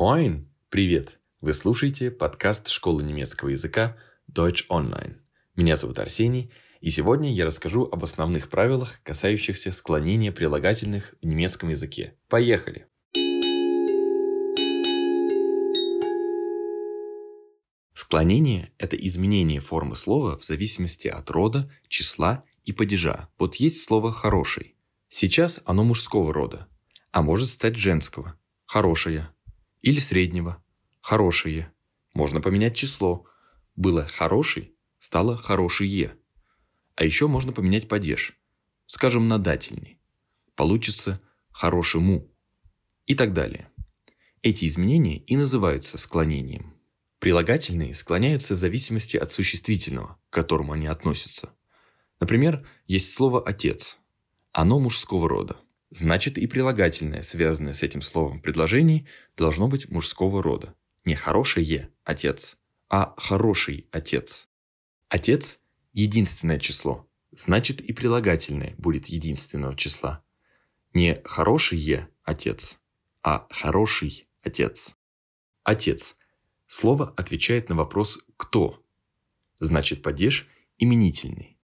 Moin! Привет! Вы слушаете подкаст школы немецкого языка Deutsch Online. Меня зовут Арсений, и сегодня я расскажу об основных правилах, касающихся склонения прилагательных в немецком языке. Поехали! Склонение – это изменение формы слова в зависимости от рода, числа и падежа. Вот есть слово «хороший». Сейчас оно мужского рода, а может стать женского – «хорошая» или среднего – «хорошие». Можно поменять число. Было «хороший» стало «хорошие». А еще можно поменять падеж. Скажем, на дательный. Получится «хорошему» и так далее. Эти изменения и называются склонением. Прилагательные склоняются в зависимости от существительного, к которому они относятся. Например, есть слово «отец». Оно мужского рода. Значит, и прилагательное, связанное с этим словом в предложении, должно быть мужского рода. Не «хорошее» – отец, а «хороший отец». Отец – единственное число, значит и прилагательное будет единственного числа. Не «хорошее» отец, а «хороший отец». Отец. Слово отвечает на вопрос «кто?». Значит, падеж именительный.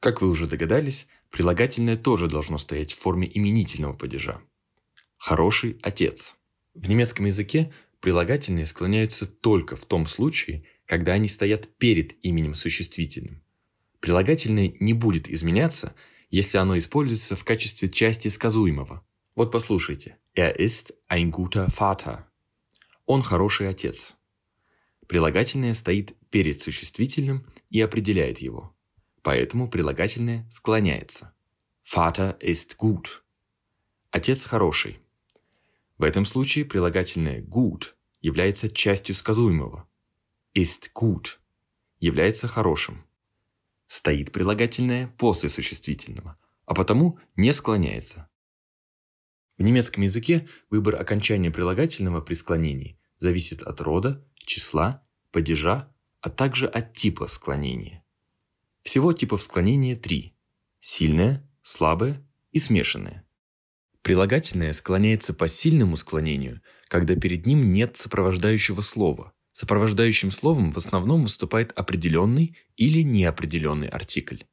Как вы уже догадались, прилагательное тоже должно стоять в форме именительного падежа. Хороший отец. В немецком языке прилагательные склоняются только в том случае, когда они стоят перед именем существительным. Прилагательное не будет изменяться, если оно используется в качестве части сказуемого. Вот послушайте. Er ist ein guter Vater. Он хороший отец. Прилагательное стоит перед существительным и определяет его. Поэтому прилагательное склоняется. Vater ist gut. Отец хороший. В этом случае прилагательное gut является частью сказуемого. Ist gut является хорошим. Стоит прилагательное после существительного, а потому не склоняется. В немецком языке выбор окончания прилагательного при склонении зависит от рода, числа, падежа, а также от типа склонения. Всего типов склонения три – сильное, слабое и смешанное. Прилагательное склоняется по сильному склонению, когда перед ним нет сопровождающего слова. Сопровождающим словом в основном выступает определенный или неопределенный артикль.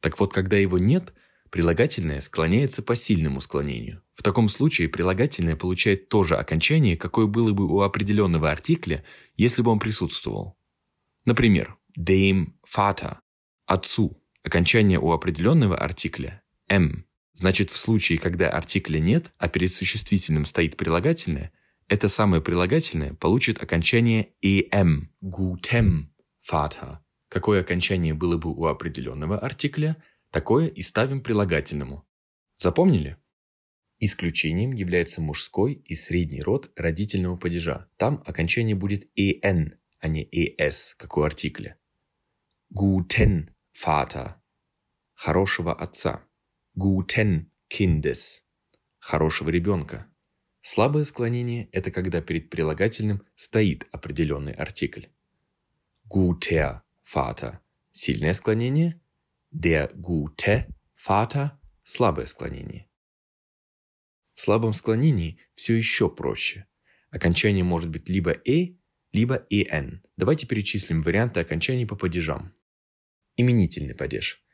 Так вот, когда его нет, прилагательное склоняется по сильному склонению. В таком случае прилагательное получает то же окончание, какое было бы у определенного артикля, если бы он присутствовал. Например, dem Vater – отцу. Окончание у определенного артикля – m. Значит, в случае, когда артикля нет, а перед существительным стоит прилагательное, это самое прилагательное получит окончание em – gutem Vater. Какое окончание было бы у определенного артикля, такое и ставим прилагательному. Запомнили? Исключением является мужской и средний род родительного падежа. Там окончание будет «en», а не «es», как у артикля. Guten Vater – хорошего отца. Guten Kindes – хорошего ребенка. Слабое склонение – это когда перед прилагательным стоит определенный артикль. Guter Vater – сильное склонение. Der gute Vater – слабое склонение. В слабом склонении все еще проще. Окончание может быть либо «э», либо «ен». Давайте перечислим варианты окончаний по падежам. Именительный падеж.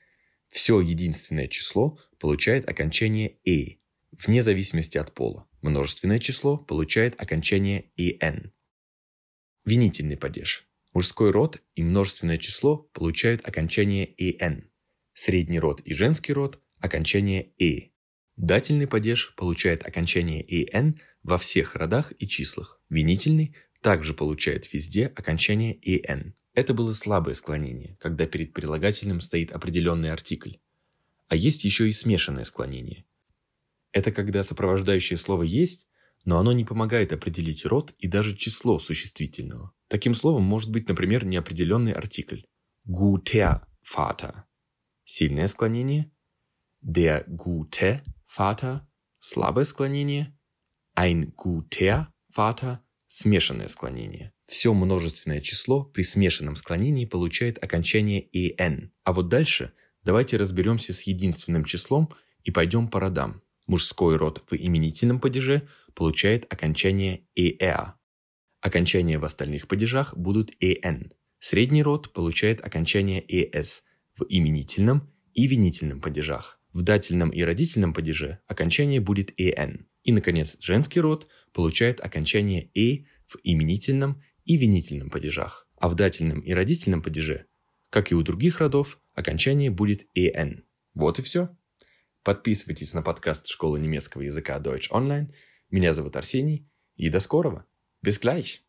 Все единственное число получает окончание «э», вне зависимости от пола. Множественное число получает окончание «ен». Винительный падеж. Мужской род и множественное число получают окончание «ен». Средний род и женский род – окончание «э». Дательный падеж получает окончание «ен» во всех родах и числах. Винительный также получает везде окончание «ен». Это было слабое склонение, когда перед прилагательным стоит определенный артикль. А есть еще и смешанное склонение. Это когда сопровождающее слово есть, но оно не помогает определить род и даже число существительного. Таким словом может быть, например, неопределенный артикль. Guter Vater. Сильное склонение. Der gute Vater – слабое склонение, ein guter Vater – смешанное склонение. Все множественное число при смешанном склонении получает окончание «en». А вот дальше давайте разберемся с единственным числом и пойдем по родам. Мужской род в именительном падеже получает окончание «er». Окончания в остальных падежах будут «en». Средний род получает окончание «es» в именительном и винительном падежах. В дательном и родительном падеже окончание будет «en». И, наконец, женский род получает окончание «e» в именительном и винительном падежах. А в дательном и родительном падеже, как и у других родов, окончание будет «en». Вот и все. Подписывайтесь на подкаст Школы немецкого языка Deutsch Online. Меня зовут Арсений. И до скорого. Bis gleich.